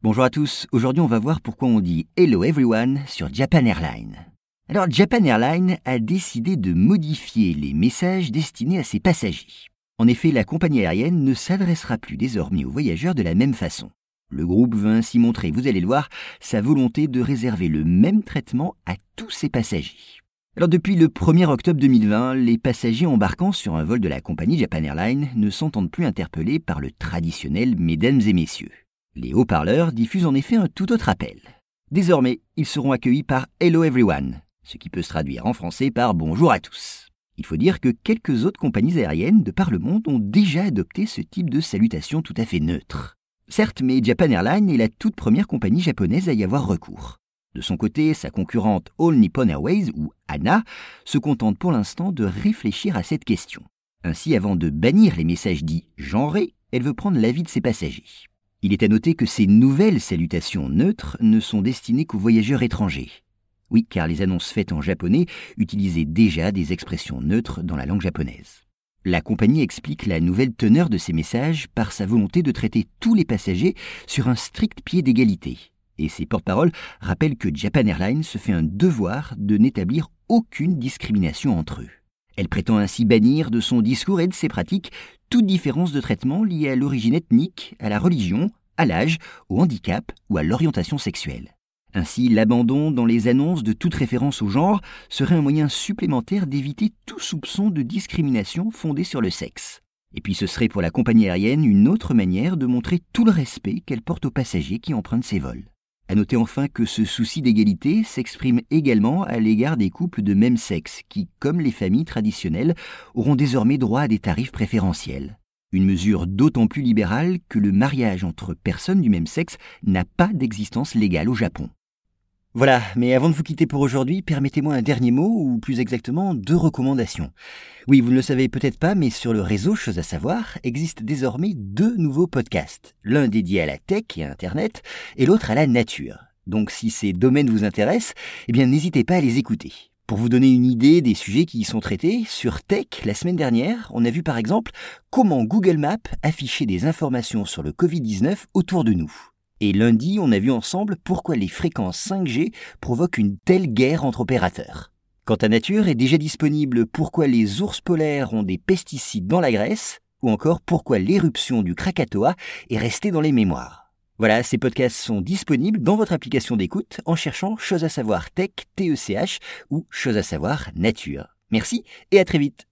Bonjour à tous, aujourd'hui on va voir pourquoi on dit Hello everyone sur Japan Airlines. Alors Japan Airlines a décidé de modifier les messages destinés à ses passagers. En effet, la compagnie aérienne ne s'adressera plus désormais aux voyageurs de la même façon. Le groupe veut ainsi montrer, vous allez le voir, sa volonté de réserver le même traitement à tous ses passagers. Alors depuis le 1er octobre 2020, les passagers embarquant sur un vol de la compagnie Japan Airlines ne s'entendent plus interpellés par le traditionnel mesdames et messieurs. Les haut-parleurs diffusent en effet un tout autre appel. Désormais, ils seront accueillis par Hello Everyone, ce qui peut se traduire en français par Bonjour à tous. Il faut dire que quelques autres compagnies aériennes de par le monde ont déjà adopté ce type de salutation tout à fait neutre. Certes, mais Japan Airlines est la toute première compagnie japonaise à y avoir recours. De son côté, sa concurrente All Nippon Airways, ou ANA, se contente pour l'instant de réfléchir à cette question. Ainsi, avant de bannir les messages dits genrés, elle veut prendre l'avis de ses passagers. Il est à noter que ces nouvelles salutations neutres ne sont destinées qu'aux voyageurs étrangers. Oui, car les annonces faites en japonais utilisaient déjà des expressions neutres dans la langue japonaise. La compagnie explique la nouvelle teneur de ces messages par sa volonté de traiter tous les passagers sur un strict pied d'égalité, et ses porte-paroles rappellent que Japan Airlines se fait un devoir de n'établir aucune discrimination entre eux. Elle prétend ainsi bannir de son discours et de ses pratiques toute différence de traitement liée à l'origine ethnique, à la religion, à l'âge, au handicap ou à l'orientation sexuelle. Ainsi, l'abandon dans les annonces de toute référence au genre serait un moyen supplémentaire d'éviter tout soupçon de discrimination fondée sur le sexe. Et puis ce serait pour la compagnie aérienne une autre manière de montrer tout le respect qu'elle porte aux passagers qui empruntent ses vols. À noter enfin que ce souci d'égalité s'exprime également à l'égard des couples de même sexe qui, comme les familles traditionnelles, auront désormais droit à des tarifs préférentiels. Une mesure d'autant plus libérale que le mariage entre personnes du même sexe n'a pas d'existence légale au Japon. Voilà, mais avant de vous quitter pour aujourd'hui, permettez-moi un dernier mot, ou plus exactement deux recommandations. Oui, vous ne le savez peut-être pas, mais sur le réseau Chose à savoir existent désormais deux nouveaux podcasts, l'un dédié à la tech et à Internet, et l'autre à la nature. Donc si ces domaines vous intéressent, eh bien n'hésitez pas à les écouter. Pour vous donner une idée des sujets qui y sont traités, sur Tech, la semaine dernière, on a vu par exemple comment Google Maps affichait des informations sur le Covid-19 autour de nous. Et lundi, on a vu ensemble pourquoi les fréquences 5G provoquent une telle guerre entre opérateurs. Quant à Nature est déjà disponible pourquoi les ours polaires ont des pesticides dans la graisse, ou encore pourquoi l'éruption du Krakatoa est restée dans les mémoires. Voilà, ces podcasts sont disponibles dans votre application d'écoute en cherchant Chose à savoir Tech, TECH ou Chose à savoir Nature. Merci et à très vite.